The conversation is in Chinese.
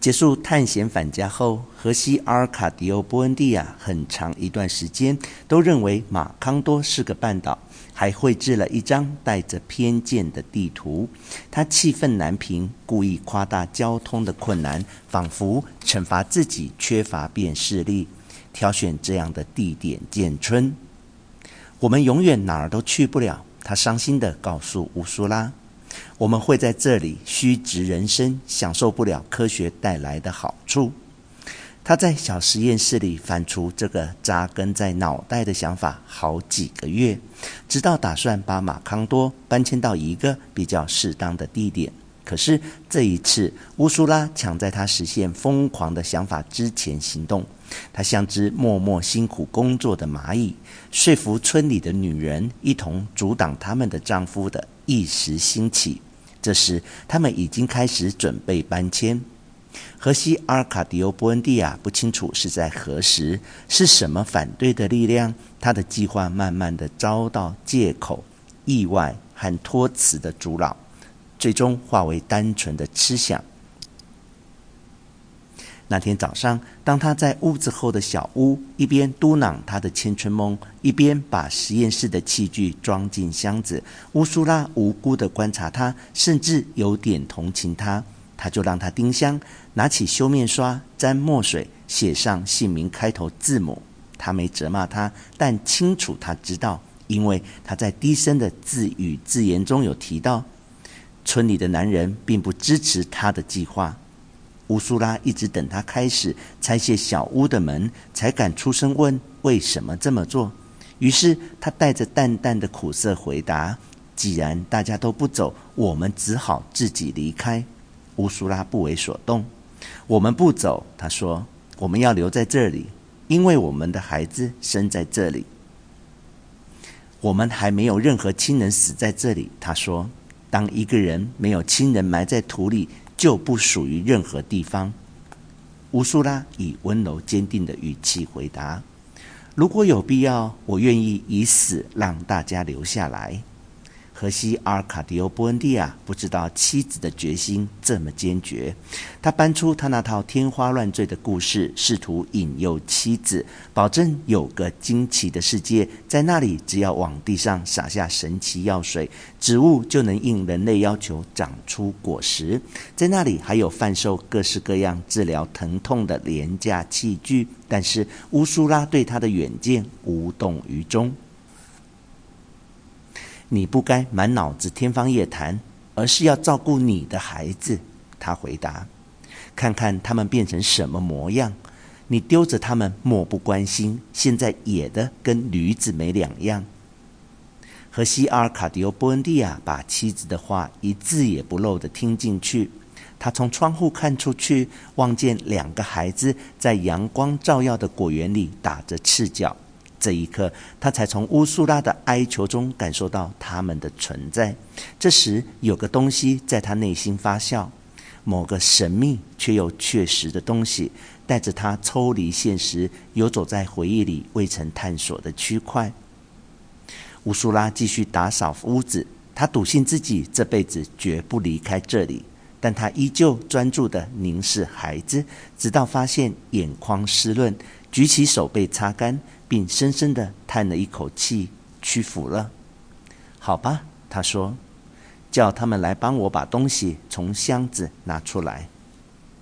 结束探险返家后，荷西阿尔卡迪欧·波恩蒂亚很长一段时间都认为马康多是个半岛，还绘制了一张带着偏见的地图。他气愤难平，故意夸大交通的困难，仿佛惩罚自己缺乏辨识力，挑选这样的地点建村。我们永远哪儿都去不了，他伤心地告诉乌苏拉。我们会在这里虚掷人生，享受不了科学带来的好处。他在小实验室里反刍这个扎根在脑袋的想法好几个月，直到打算把马康多搬迁到一个比较适当的地点。可是这一次，乌苏拉抢在他实现疯狂的想法之前行动。他像只默默辛苦工作的蚂蚁，说服村里的女人一同阻挡他们的丈夫的一时兴起。这时，他们已经开始准备搬迁。荷西阿尔卡迪欧·波恩蒂亚不清楚是在何时，是什么反对的力量，他的计划慢慢的遭到借口、意外和托辞的阻挠，最终化为单纯的痴想。那天早上，当他在屋子后的小屋一边嘟囔他的青春梦，一边把实验室的器具装进箱子，乌苏拉无辜地观察他，甚至有点同情他。他就让他丁香，拿起修面刷沾墨水，写上姓名开头字母。他没责骂他，但清楚他知道，因为他在低声的自语自言中有提到，村里的男人并不支持他的计划。乌苏拉一直等他开始拆卸小屋的门，才敢出声问为什么这么做。于是他带着淡淡的苦涩回答：“既然大家都不走，我们只好自己离开。”乌苏拉不为所动。“我们不走。”他说，“我们要留在这里，因为我们的孩子生在这里。我们还没有任何亲人死在这里。”他说，“当一个人没有亲人埋在土里。”就不属于任何地方。乌苏拉以温柔坚定的语气回答：“如果有必要，我愿意以死让大家留下来。”可惜阿尔卡迪欧·波恩蒂亚不知道妻子的决心这么坚决，他搬出他那套天花乱坠的故事，试图引诱妻子，保证有个惊奇的世界，在那里只要往地上洒下神奇药水，植物就能应人类要求长出果实。在那里还有贩售各式各样治疗疼痛的廉价器具。但是乌苏拉对他的远见无动于衷。你不该满脑子天方夜谭，而是要照顾你的孩子。他回答：“看看他们变成什么模样，你丢着他们漠不关心，现在野的跟驴子没两样。”荷西阿尔卡迪欧·波恩蒂亚把妻子的话一字也不漏地听进去。他从窗户看出去，望见两个孩子在阳光照耀的果园里打着赤脚。这一刻，他才从乌苏拉的哀求中感受到他们的存在。这时，有个东西在他内心发酵，某个神秘却又确实的东西，带着他抽离现实，游走在回忆里未曾探索的区块。乌苏拉继续打扫屋子，他笃信自己这辈子绝不离开这里，但他依旧专注地凝视孩子，直到发现眼眶湿润，举起手背擦干。并深深地叹了一口气，屈服了。好吧，他说，叫他们来帮我把东西从箱子拿出来。